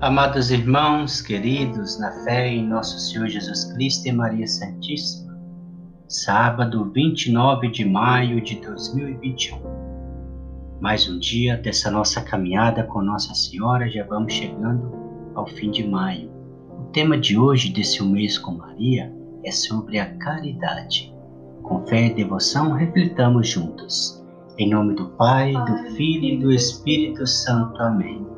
Amados irmãos, queridos, na fé em nosso Senhor Jesus Cristo e Maria Santíssima, sábado 29 de maio de 2021. Mais um dia dessa nossa caminhada com Nossa Senhora, já vamos chegando ao fim de maio. O tema de hoje, desse mês com Maria, é sobre a caridade. Com fé e devoção, reflitamos juntos. Em nome do Pai, do Filho e do Espírito Santo. Amém.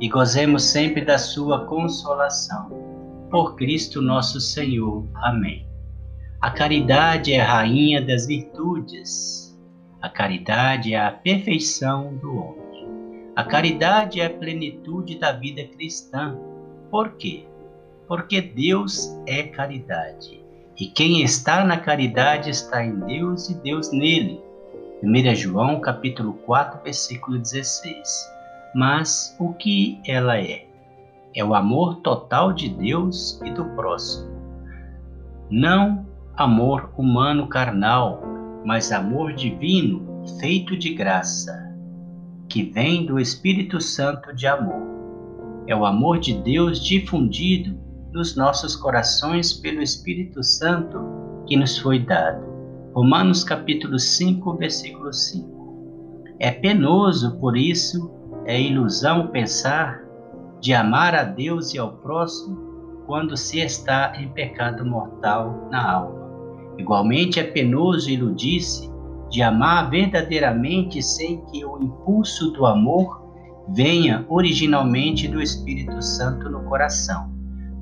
e gozemos sempre da sua consolação. Por Cristo nosso Senhor. Amém. A caridade é a rainha das virtudes. A caridade é a perfeição do homem. A caridade é a plenitude da vida cristã. Por quê? Porque Deus é caridade. E quem está na caridade está em Deus e Deus nele. 1 João capítulo 4, versículo 16 mas o que ela é? É o amor total de Deus e do próximo. Não amor humano carnal, mas amor divino feito de graça, que vem do Espírito Santo de amor. É o amor de Deus difundido nos nossos corações pelo Espírito Santo que nos foi dado. Romanos capítulo 5, versículo 5. É penoso, por isso, é ilusão pensar de amar a Deus e ao próximo quando se está em pecado mortal na alma. Igualmente é penoso iludir-se de amar verdadeiramente sem que o impulso do amor venha originalmente do Espírito Santo no coração.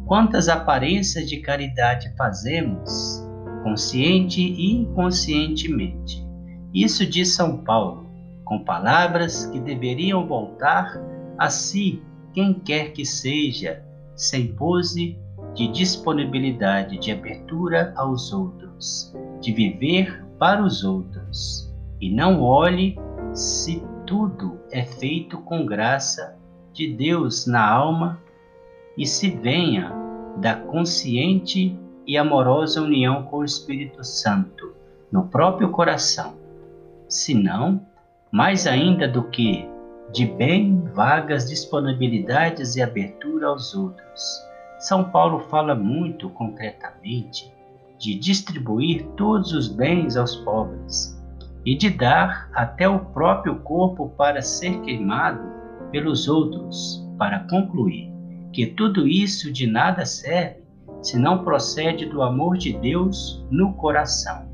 Quantas aparências de caridade fazemos, consciente e inconscientemente. Isso diz São Paulo com palavras que deveriam voltar a si, quem quer que seja, sem pose de disponibilidade, de abertura aos outros, de viver para os outros. E não olhe se tudo é feito com graça de Deus na alma e se venha da consciente e amorosa união com o Espírito Santo no próprio coração. Senão, mais ainda do que de bem vagas disponibilidades e abertura aos outros. São Paulo fala muito concretamente de distribuir todos os bens aos pobres e de dar até o próprio corpo para ser queimado pelos outros, para concluir que tudo isso de nada serve se não procede do amor de Deus no coração.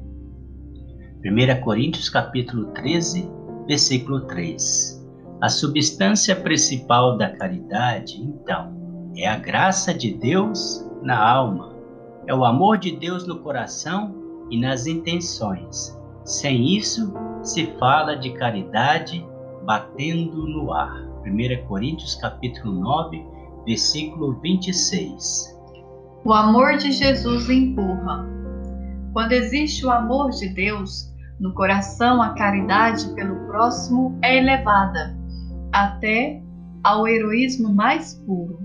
1 Coríntios capítulo 13, versículo 3. A substância principal da caridade, então, é a graça de Deus na alma, é o amor de Deus no coração e nas intenções. Sem isso, se fala de caridade batendo no ar. 1 Coríntios capítulo 9, versículo 26. O amor de Jesus empurra. Quando existe o amor de Deus, no coração, a caridade pelo próximo é elevada, até ao heroísmo mais puro.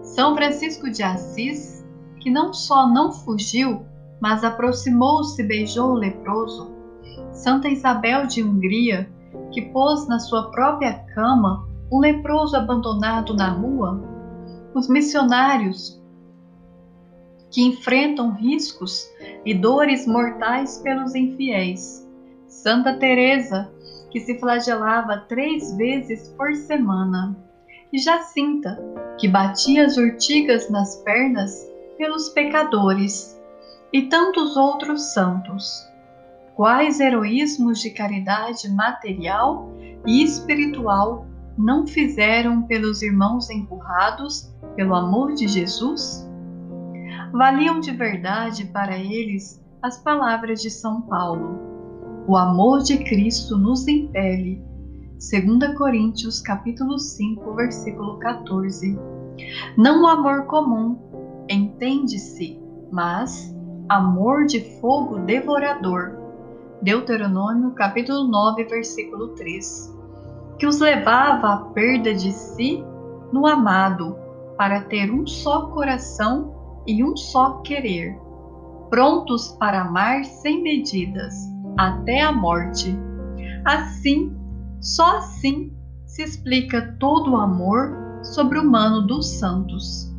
São Francisco de Assis, que não só não fugiu, mas aproximou-se e beijou o leproso. Santa Isabel de Hungria, que pôs na sua própria cama um leproso abandonado na rua. Os missionários que enfrentam riscos e dores mortais pelos infiéis. Santa Teresa, que se flagelava três vezes por semana. E Jacinta, que batia as urtigas nas pernas pelos pecadores. E tantos outros santos. Quais heroísmos de caridade material e espiritual não fizeram pelos irmãos empurrados pelo amor de Jesus? Valiam de verdade para eles as palavras de São Paulo. O amor de Cristo nos impele. 2 Coríntios capítulo 5, versículo 14. Não o amor comum, entende-se, mas amor de fogo devorador. Deuteronômio capítulo 9, versículo 3. Que os levava à perda de si no amado, para ter um só coração e um só querer, prontos para amar sem medidas, até a morte. Assim, só assim se explica todo o amor sobre-humano dos santos.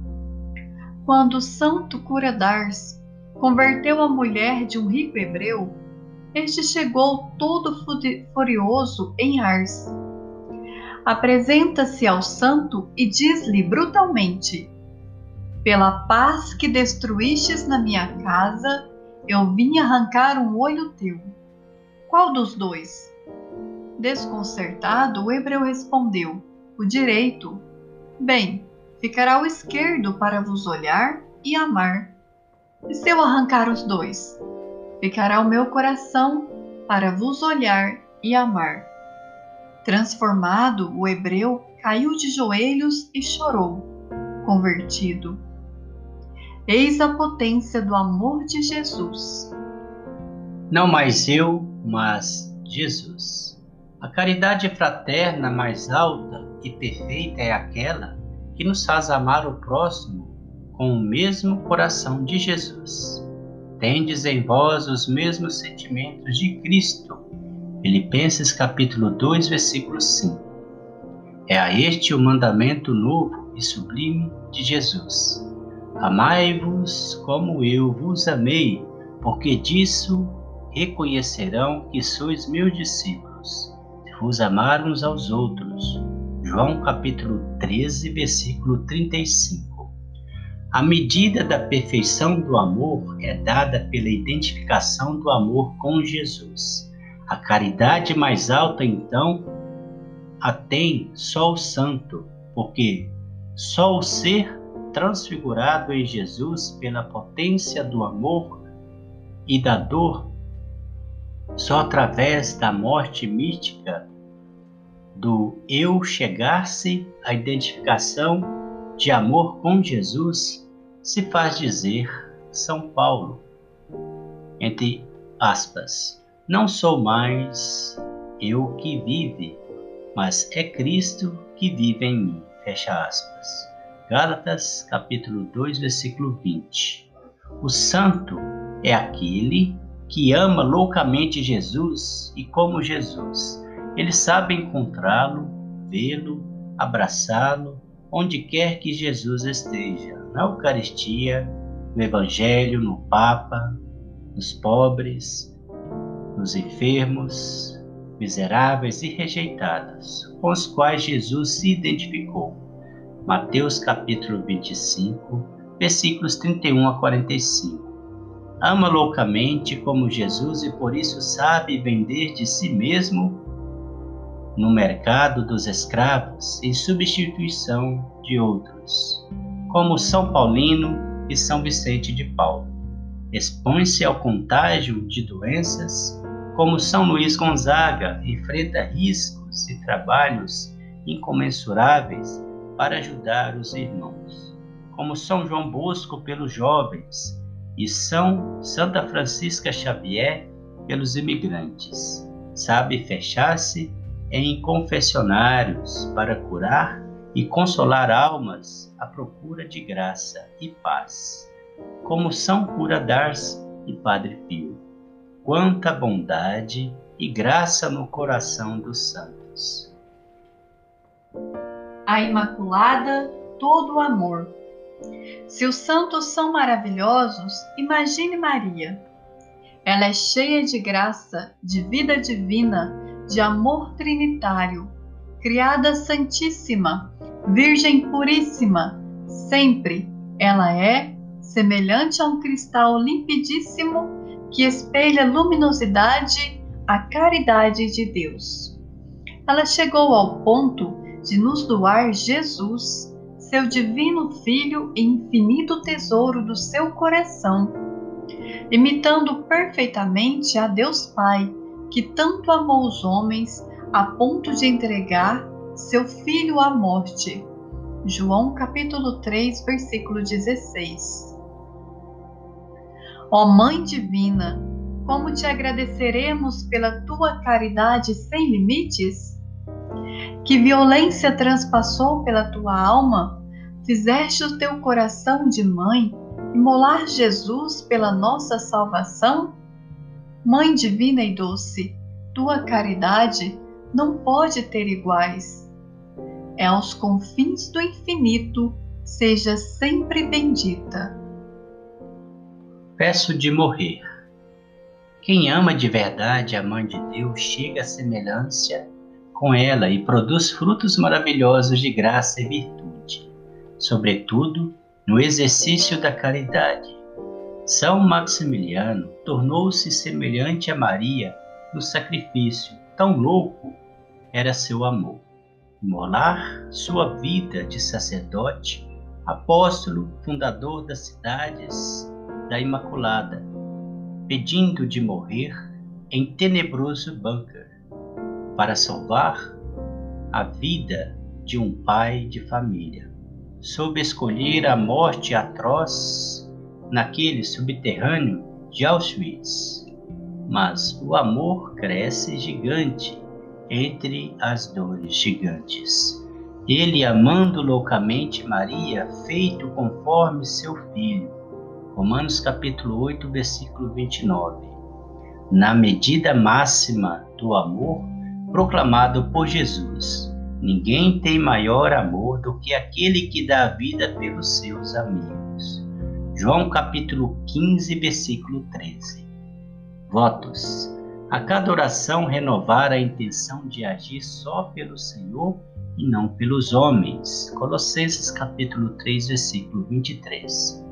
Quando o santo cura Dars converteu a mulher de um rico hebreu, este chegou todo furioso em Ars. Apresenta-se ao santo e diz-lhe brutalmente: Pela paz que destruístes na minha casa, eu vim arrancar um olho teu. Qual dos dois? Desconcertado, o hebreu respondeu: O direito. Bem, ficará o esquerdo para vos olhar e amar. E se eu arrancar os dois? Ficará o meu coração para vos olhar e amar. Transformado, o hebreu caiu de joelhos e chorou, convertido. Eis a potência do amor de Jesus. Não mais eu, mas Jesus. A caridade fraterna mais alta e perfeita é aquela que nos faz amar o próximo com o mesmo coração de Jesus. Tendes em vós os mesmos sentimentos de Cristo. Filipenses capítulo 2, versículo 5. É a este o mandamento novo e sublime de Jesus. Amai-vos como eu vos amei, porque disso reconhecerão que sois meus discípulos, se vos amar uns aos outros. João capítulo 13, versículo 35. A medida da perfeição do amor é dada pela identificação do amor com Jesus. A caridade mais alta, então, a tem só o santo, porque só o ser transfigurado em Jesus pela potência do amor e da dor, só através da morte mística do eu chegar-se à identificação de amor com Jesus se faz dizer São Paulo, entre aspas, não sou mais eu que vive, mas é Cristo que vive em mim, fecha aspas. Gálatas capítulo 2, versículo 20. O santo é aquele que ama loucamente Jesus e como Jesus. Ele sabe encontrá-lo, vê-lo, abraçá-lo, onde quer que Jesus esteja, na Eucaristia, no Evangelho, no Papa, nos pobres, nos enfermos, miseráveis e rejeitados, com os quais Jesus se identificou. Mateus capítulo 25, versículos 31 a 45. Ama loucamente como Jesus e por isso sabe vender de si mesmo no mercado dos escravos em substituição de outros, como São Paulino e São Vicente de Paulo. Expõe-se ao contágio de doenças, como São Luís Gonzaga enfrenta riscos e trabalhos incomensuráveis para ajudar os irmãos, como São João Bosco pelos jovens e São Santa Francisca Xavier pelos imigrantes. Sabe fechar-se em confessionários para curar e consolar almas à procura de graça e paz, como São Cura Dars e Padre Pio. Quanta bondade e graça no coração dos santos. A Imaculada, todo o amor. Se os santos são maravilhosos, imagine Maria. Ela é cheia de graça, de vida divina de amor trinitário, criada santíssima, virgem puríssima, sempre ela é semelhante a um cristal limpidíssimo que espelha luminosidade a caridade de Deus. Ela chegou ao ponto de nos doar Jesus, seu divino Filho e infinito tesouro do seu coração, imitando perfeitamente a Deus Pai que tanto amou os homens a ponto de entregar seu filho à morte. João capítulo 3, versículo 16. Ó Mãe Divina, como te agradeceremos pela tua caridade sem limites? Que violência transpassou pela tua alma? Fizeste o teu coração de mãe imolar Jesus pela nossa salvação? Mãe divina e doce, tua caridade não pode ter iguais. É aos confins do infinito, seja sempre bendita. Peço de morrer. Quem ama de verdade a Mãe de Deus chega à semelhança com ela e produz frutos maravilhosos de graça e virtude, sobretudo no exercício da caridade. São Maximiliano tornou-se semelhante a Maria no sacrifício, tão louco era seu amor. Imolar sua vida de sacerdote, apóstolo, fundador das cidades da Imaculada, pedindo de morrer em tenebroso bunker para salvar a vida de um pai de família soube escolher a morte atroz naquele subterrâneo de Auschwitz. Mas o amor cresce gigante entre as dores gigantes. Ele amando loucamente Maria, feito conforme seu filho. Romanos capítulo 8, versículo 29. Na medida máxima do amor proclamado por Jesus Ninguém tem maior amor do que aquele que dá a vida pelos seus amigos. João capítulo 15, versículo 13. Votos. A cada oração renovar a intenção de agir só pelo Senhor e não pelos homens. Colossenses capítulo 3, versículo 23.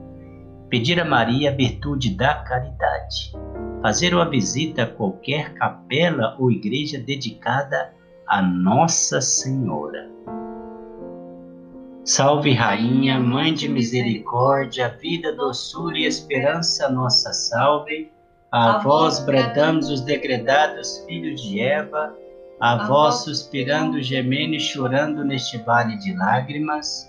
Pedir a Maria a virtude da caridade. Fazer uma visita a qualquer capela ou igreja dedicada a Nossa Senhora. Salve, Rainha, Mãe de Misericórdia, vida, doçura e esperança, nossa salve. A vós bradamos os degredados filhos de Eva, a vós suspirando, gemendo e chorando neste vale de lágrimas.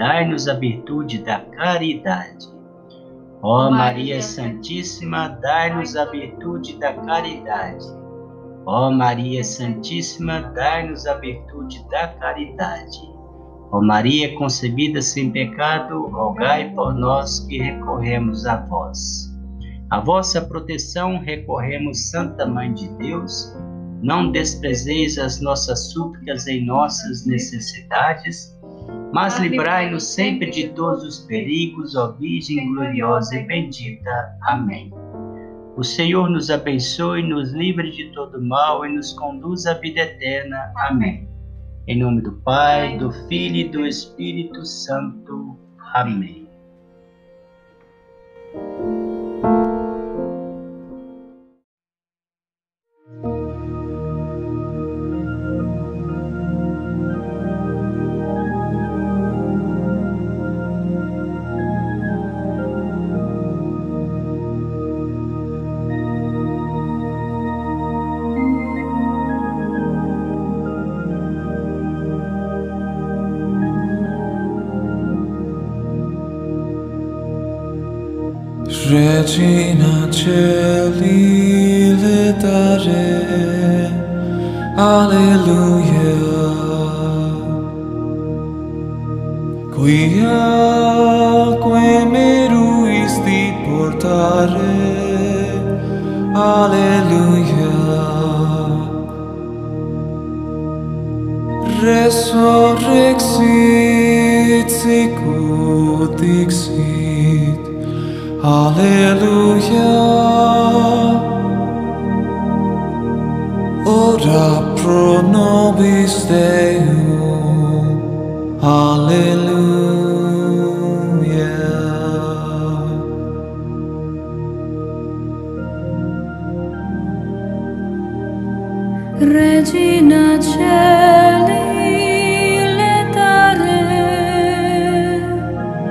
dai-nos a virtude da caridade. Ó Maria Santíssima, dai-nos a virtude da caridade. Ó Maria Santíssima, dai-nos a virtude da caridade. Ó Maria concebida sem pecado, rogai por nós que recorremos a vós. A vossa proteção recorremos, Santa Mãe de Deus. Não desprezeis as nossas súplicas em nossas necessidades, mas livrai-nos sempre de todos os perigos, ó Virgem gloriosa e bendita. Amém. O Senhor nos abençoe, nos livre de todo mal e nos conduz à vida eterna. Amém. Em nome do Pai, do Filho e do Espírito Santo. Amém. regina celi letare alleluia. Quia quae meruisti portare. Alleluia. Resurrexit sicut dixit. Alleluia. Ora pro nobis Deum. Alleluia. Regina cieli letare.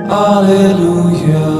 Alleluia.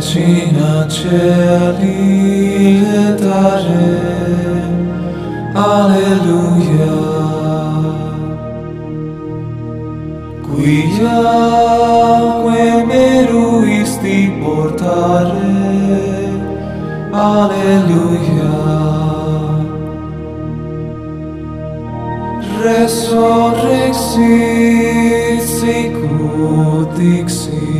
vecina celi e dare alleluia Quia que meruisti portare. Alleluia Resurrexit sicut dixit